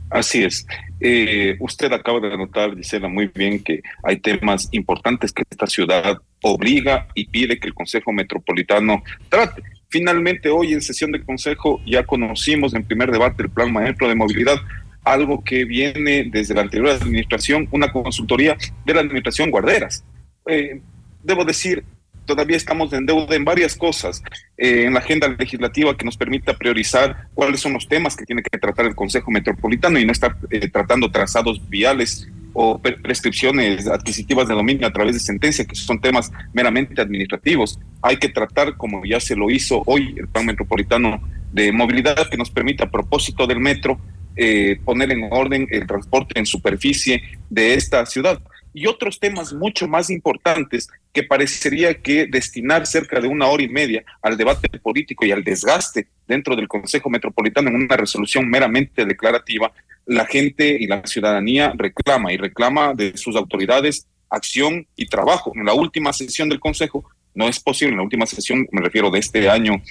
Así es. Eh, usted acaba de anotar, Gisela, muy bien que hay temas importantes que esta ciudad obliga y pide que el Consejo Metropolitano trate. Finalmente, hoy en sesión de Consejo ya conocimos en primer debate el Plan Maestro de Movilidad, algo que viene desde la anterior administración, una consultoría de la administración Guarderas. Eh, debo decir, todavía estamos en deuda en varias cosas eh, en la agenda legislativa que nos permita priorizar cuáles son los temas que tiene que tratar el Consejo Metropolitano y no estar eh, tratando trazados viales o prescripciones adquisitivas de dominio a través de sentencia, que son temas meramente administrativos. Hay que tratar, como ya se lo hizo hoy, el plan metropolitano de movilidad que nos permita, a propósito del metro, eh, poner en orden el transporte en superficie de esta ciudad. Y otros temas mucho más importantes que parecería que destinar cerca de una hora y media al debate político y al desgaste dentro del Consejo Metropolitano en una resolución meramente declarativa, la gente y la ciudadanía reclama y reclama de sus autoridades acción y trabajo. En la última sesión del Consejo no es posible, en la última sesión, me refiero de este año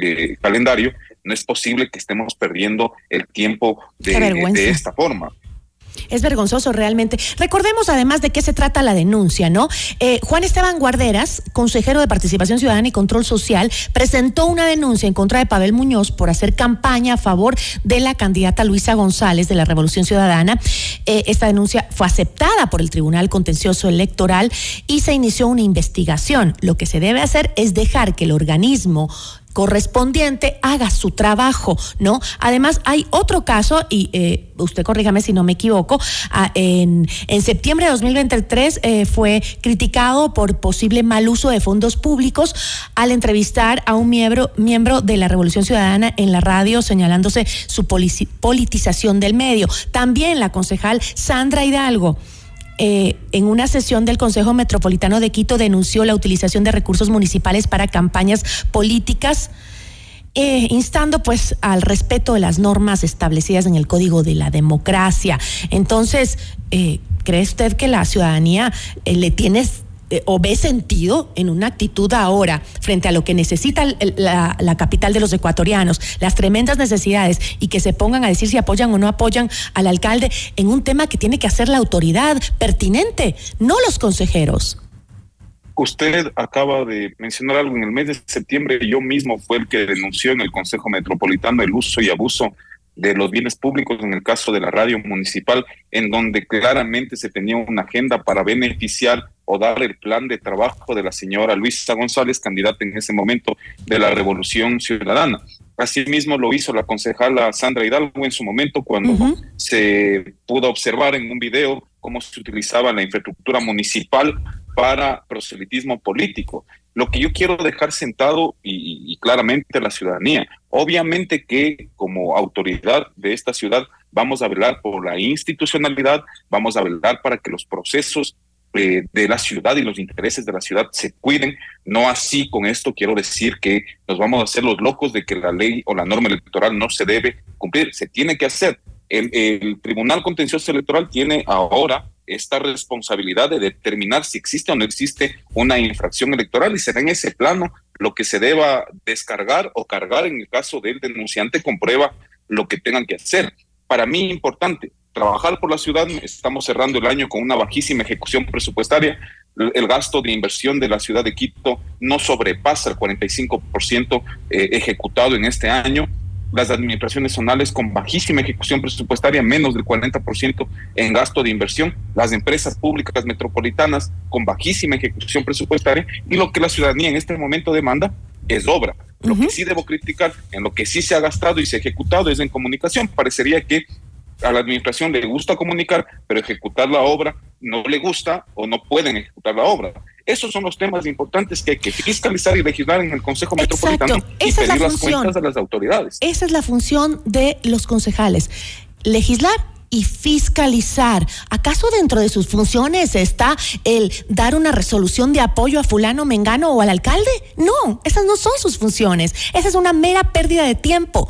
eh, calendario, no es posible que estemos perdiendo el tiempo de, de esta forma. Es vergonzoso realmente. Recordemos además de qué se trata la denuncia, ¿no? Eh, Juan Esteban Guarderas, consejero de Participación Ciudadana y Control Social, presentó una denuncia en contra de Pavel Muñoz por hacer campaña a favor de la candidata Luisa González de la Revolución Ciudadana. Eh, esta denuncia fue aceptada por el Tribunal Contencioso Electoral y se inició una investigación. Lo que se debe hacer es dejar que el organismo correspondiente haga su trabajo, ¿no? Además, hay otro caso, y eh, usted corrígame si no me equivoco, en, en, septiembre de 2023 eh, fue criticado por posible mal uso de fondos públicos al entrevistar a un miembro, miembro de la Revolución Ciudadana en la radio, señalándose su politización del medio. También la concejal Sandra Hidalgo eh, en una sesión del Consejo Metropolitano de Quito denunció la utilización de recursos municipales para campañas políticas. Eh, instando pues al respeto de las normas establecidas en el Código de la Democracia. Entonces, eh, ¿cree usted que la ciudadanía le tiene eh, o ve sentido en una actitud ahora frente a lo que necesita la, capital de los ecuatorianos, las tremendas necesidades y que se pongan a decir si apoyan o no apoyan al alcalde en un tema que tiene que hacer la autoridad pertinente, no los consejeros. Usted acaba de mencionar algo en el mes de septiembre, yo mismo fue el que denunció en el Consejo Metropolitano el uso y abuso de los bienes públicos en el caso de la radio municipal, en donde claramente se tenía una agenda para beneficiar o dar el plan de trabajo de la señora Luisa González, candidata en ese momento de la Revolución Ciudadana. Asimismo lo hizo la concejala Sandra Hidalgo en su momento cuando se pudo observar en un video cómo se utilizaba la infraestructura municipal para proselitismo político. Lo que yo quiero dejar sentado y, y claramente a la ciudadanía, obviamente que como autoridad de esta ciudad vamos a velar por la institucionalidad, vamos a velar para que los procesos eh, de la ciudad y los intereses de la ciudad se cuiden. No así con esto quiero decir que nos vamos a hacer los locos de que la ley o la norma electoral no se debe cumplir, se tiene que hacer. El, el Tribunal Contencioso Electoral tiene ahora esta responsabilidad de determinar si existe o no existe una infracción electoral y será en ese plano lo que se deba descargar o cargar en el caso del denunciante comprueba lo que tengan que hacer. Para mí importante, trabajar por la ciudad. Estamos cerrando el año con una bajísima ejecución presupuestaria. El gasto de inversión de la ciudad de Quito no sobrepasa el 45% eh, ejecutado en este año. Las administraciones zonales con bajísima ejecución presupuestaria, menos del 40% en gasto de inversión. Las empresas públicas metropolitanas con bajísima ejecución presupuestaria. Y lo que la ciudadanía en este momento demanda es obra. Lo que sí debo criticar, en lo que sí se ha gastado y se ha ejecutado es en comunicación. Parecería que a la administración le gusta comunicar, pero ejecutar la obra no le gusta o no pueden ejecutar la obra. Esos son los temas importantes que hay que fiscalizar y legislar en el Consejo Metropolitano y pedir las cuentas a las autoridades. Esa es la función de los concejales, legislar y fiscalizar. ¿Acaso dentro de sus funciones está el dar una resolución de apoyo a fulano, mengano o al alcalde? No, esas no son sus funciones. Esa es una mera pérdida de tiempo.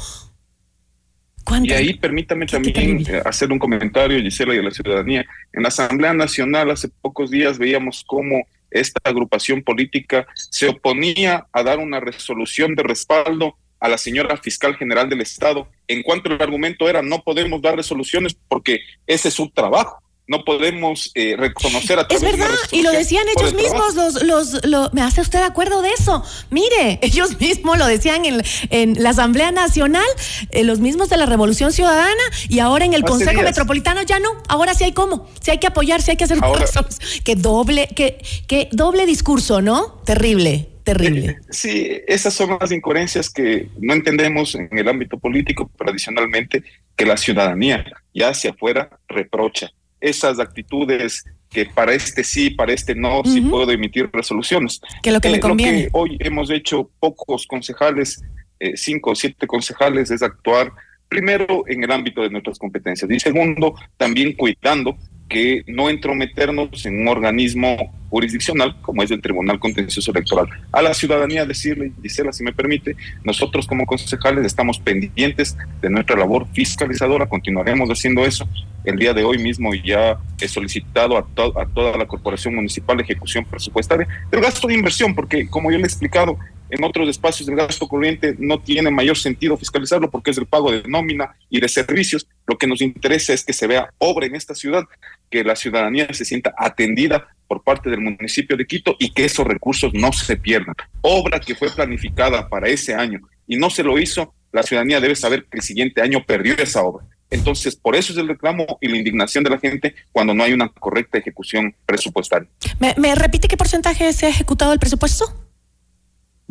Y ahí permítame también eh, hacer un comentario, Gisela, y a la ciudadanía. En la Asamblea Nacional hace pocos días veíamos cómo esta agrupación política se oponía a dar una resolución de respaldo a la señora fiscal general del Estado, en cuanto el argumento era no podemos dar resoluciones porque ese es su trabajo no podemos eh, reconocer a Es verdad, y lo decían ellos mismos, los, los, lo, ¿me hace usted de acuerdo de eso? Mire, ellos mismos lo decían en, en la Asamblea Nacional, eh, los mismos de la Revolución Ciudadana, y ahora en el Consejo Metropolitano ya no, ahora sí hay cómo, sí hay que apoyar, sí hay que hacer cosas. Que doble, que, que doble discurso, ¿no? Terrible. Terrible. Eh, sí, esas son las incoherencias que no entendemos en el ámbito político tradicionalmente, que la ciudadanía ya hacia afuera reprocha esas actitudes que para este sí, para este no, sí puedo emitir resoluciones. Que lo que me eh, conviene. hoy hemos hecho pocos concejales, eh, cinco o siete concejales, es actuar Primero, en el ámbito de nuestras competencias. Y segundo, también cuidando que no entrometernos en un organismo jurisdiccional como es el Tribunal Contencioso Electoral. A la ciudadanía decirle, Gisela, si me permite, nosotros como concejales estamos pendientes de nuestra labor fiscalizadora, continuaremos haciendo eso. El día de hoy mismo ya he solicitado a, toda la Corporación Municipal de Ejecución Presupuestaria el gasto de inversión, porque como yo le he explicado, en otros espacios del gasto corriente no tiene mayor sentido fiscalizarlo porque es el pago de nómina y de servicios. Lo que nos interesa es que se vea obra en esta ciudad, que la ciudadanía se sienta atendida por parte del municipio de Quito y que esos recursos no se pierdan. Obra que fue planificada para ese año y no se lo hizo, la ciudadanía debe saber que el siguiente año perdió esa obra. Entonces, por eso es el reclamo y la indignación de la gente cuando no hay una correcta ejecución presupuestaria. ¿Me, me repite qué porcentaje se ha ejecutado el presupuesto?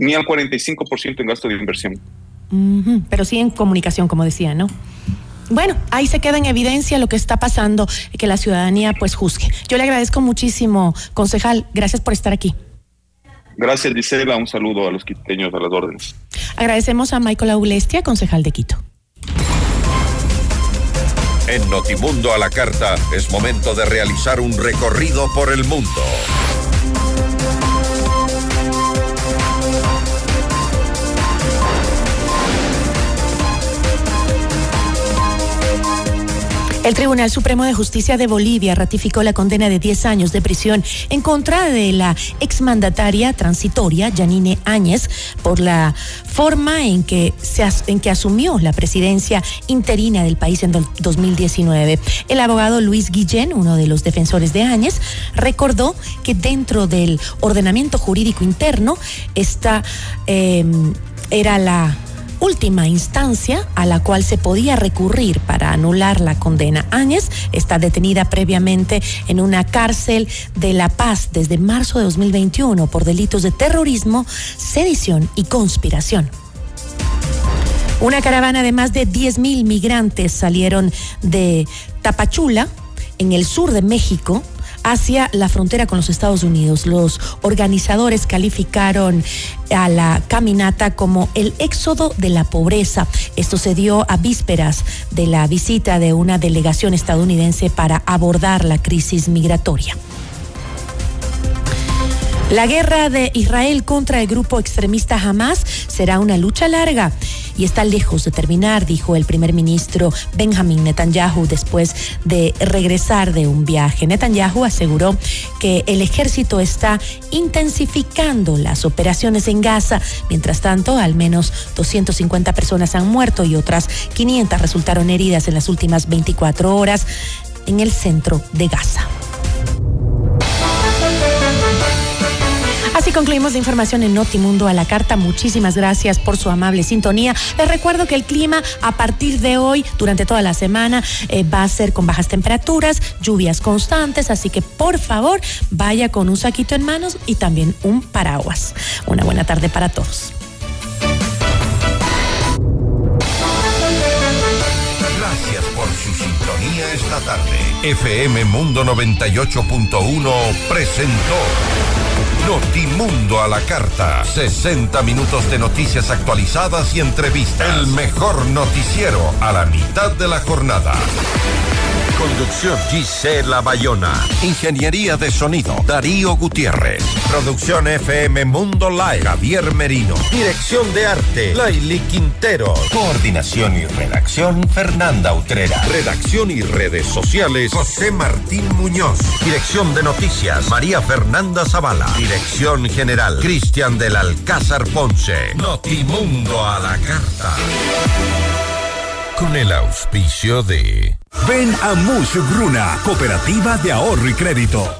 ni al 45% en gasto de inversión. pero sí en comunicación, como decía, ¿no? Bueno, ahí se queda en evidencia lo que está pasando y que la ciudadanía pues juzgue. Yo le agradezco muchísimo, concejal. Gracias por estar aquí. Gracias, Gisela. Un saludo a los quiteños a las órdenes. Agradecemos a Michael Aulestia, concejal de Quito. En Notimundo a la Carta es momento de realizar un recorrido por el mundo. El Tribunal Supremo de Justicia de Bolivia ratificó la condena de 10 años de prisión en contra de la exmandataria transitoria Yanine Áñez por la forma en que, se en que asumió la presidencia interina del país en 2019. El abogado Luis Guillén, uno de los defensores de Áñez, recordó que dentro del ordenamiento jurídico interno esta em, era la última instancia a la cual se podía recurrir para anular la condena. Áñez está detenida previamente en una cárcel de La Paz desde marzo de 2021 por delitos de terrorismo, sedición y conspiración. Una caravana de más de 10.000 migrantes salieron de Tapachula, en el sur de México, hacia la frontera con los Estados Unidos. Los organizadores calificaron a la caminata como el éxodo de la pobreza. Esto se dio a vísperas de la visita de una delegación estadounidense para abordar la crisis migratoria. La guerra de Israel contra el grupo extremista Hamas será una lucha larga y está lejos de terminar, dijo el primer ministro Benjamin Netanyahu después de regresar de un viaje. Netanyahu aseguró que el ejército está intensificando las operaciones en Gaza. Mientras tanto, al menos 250 personas han muerto y otras 500 resultaron heridas en las últimas 24 horas en el centro de Gaza. Así concluimos la información en Notimundo a la carta. Muchísimas gracias por su amable sintonía. Les recuerdo que el clima a partir de hoy, durante toda la semana, eh, va a ser con bajas temperaturas, lluvias constantes, así que por favor vaya con un saquito en manos y también un paraguas. Una buena tarde para todos. Gracias por su sintonía esta tarde. FM Mundo 98.1 presentó. Notimundo a la carta. 60 minutos de noticias actualizadas y entrevistas. El mejor noticiero a la mitad de la jornada. Conducción Gisela Bayona. Ingeniería de sonido Darío Gutiérrez. Producción FM Mundo Live Javier Merino. Dirección de arte Laili Quintero. Coordinación y redacción Fernanda Utrera. Redacción y redes sociales José Martín Muñoz. Dirección de noticias María Fernanda Zavala. Dirección general Cristian del Alcázar Ponce. Notimundo a la carta. Con el auspicio de Ven a Mush Bruna, Cooperativa de Ahorro y Crédito.